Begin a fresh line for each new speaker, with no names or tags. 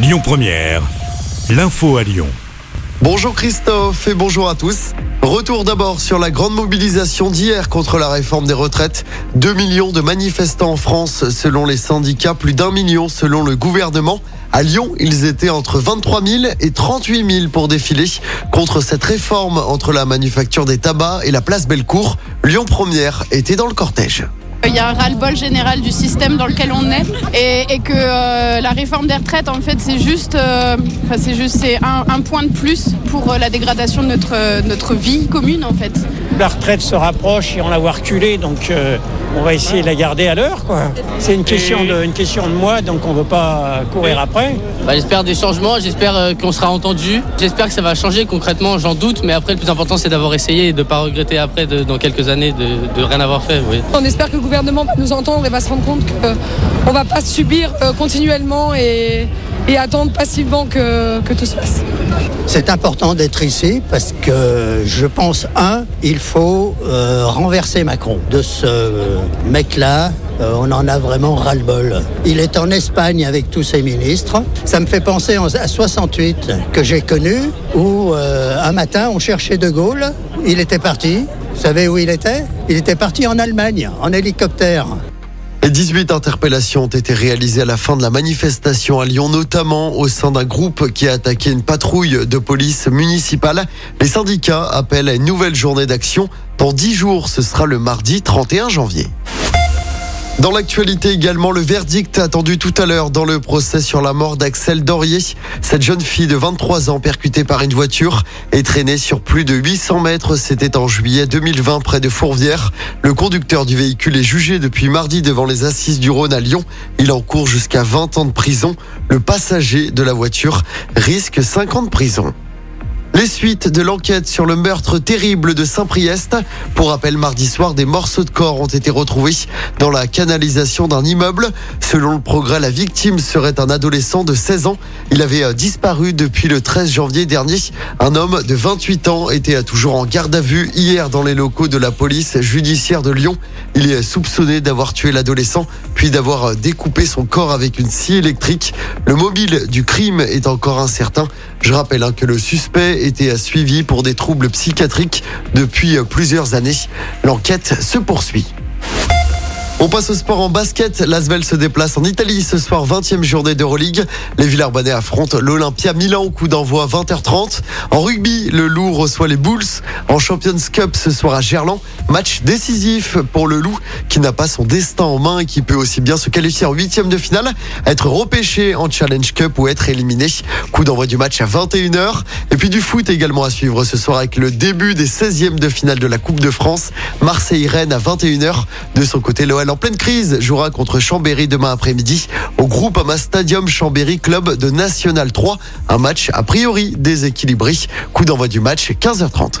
Lyon Première, l'info à Lyon.
Bonjour Christophe et bonjour à tous. Retour d'abord sur la grande mobilisation d'hier contre la réforme des retraites. 2 millions de manifestants en France selon les syndicats, plus d'un million selon le gouvernement. À Lyon, ils étaient entre 23 000 et 38 000 pour défiler contre cette réforme entre la manufacture des tabacs et la place Bellecour. Lyon Première était dans le cortège.
Il y a un ras-le-bol général du système dans lequel on est et, que euh, la réforme des retraites, en fait, c'est juste, euh, juste un, point de plus pour euh, la dégradation de notre, notre vie commune, en fait.
La retraite se rapproche et on l'a voit reculer, donc on va essayer de la garder à l'heure. quoi. C'est une question de, une question de moi, donc on ne veut pas courir après.
Bah, j'espère des changements, j'espère euh, qu'on sera entendu. J'espère que ça va changer concrètement, j'en doute, mais après le plus important c'est d'avoir essayé et de ne pas regretter après, de- dans quelques années, de, de rien avoir fait. Oui.
On espère que le gouvernement va nous entendre et va se rendre compte qu'on ne va pas subir euh, continuellement et, et attendre passivement que, tout se passe.
C'est important d'être ici parce que je pense, un, il faut euh, renverser Macron. De ce mec-là, euh, on en a vraiment ras-le-bol. Il est en Espagne avec tous ses ministres. Ça me fait penser en- à 68 que j'ai connu, où euh, un matin on cherchait De Gaulle. Il était parti. Vous savez où il était? Il était parti en Allemagne, en hélicoptère.
Et 18 interpellations ont été réalisées à la fin de la manifestation à Lyon, notamment au sein d'un groupe qui a attaqué une patrouille de police municipale. Les syndicats appellent à une nouvelle journée d'action. Dans 10 jours, ce sera le mardi 31 janvier. Dans l'actualité également, le verdict attendu tout à l'heure dans le procès sur la mort d'Axel Dorier. Cette jeune fille de 23 ans percutée par une voiture et traînée sur plus de 800 mètres. C'était en juillet 2020 près de Fourvière. Le conducteur du véhicule est jugé depuis mardi devant les assises du Rhône à Lyon. Il encourt jusqu'à 20 ans de prison. Le passager de la voiture risque 5 ans de prison. Les suites de l'enquête sur le meurtre terrible de Saint-Priest. Pour rappel, mardi soir, des morceaux de corps ont été retrouvés dans la canalisation d'un immeuble. Selon le progrès, la victime serait un adolescent de 16 ans. Il avait euh, disparu depuis le 13 janvier dernier. Un homme de 28 ans était euh, toujours en garde à vue hier dans les locaux de la police judiciaire de Lyon. Il est soupçonné d'avoir tué l'adolescent, puis d'avoir découpé son corps avec une scie électrique. Le mobile du crime est encore incertain. Je rappelle hein, que le suspect était suivi pour des troubles psychiatriques depuis plusieurs années. L'enquête se poursuit. On passe au sport en basket. L'Asvel se déplace en Italie ce soir, 20e journée d'Euroleague. Les Villarbannais affrontent l'Olympia Milan au coup d'envoi 20h30. En rugby, le Loup reçoit les Bulls. En Champions Cup ce soir à Gerland. Match décisif pour le Loup n'a pas son destin en main et qui peut aussi bien se qualifier en huitième de finale, être repêché en Challenge Cup ou être éliminé. Coup d'envoi du match à 21h. Et puis du foot également à suivre ce soir avec le début des 16e de finale de la Coupe de France. Marseille-Rennes à 21h. De son côté, l'OL en pleine crise jouera contre Chambéry demain après-midi au groupe Ama Stadium Chambéry Club de National 3. Un match a priori déséquilibré. Coup d'envoi du match 15h30.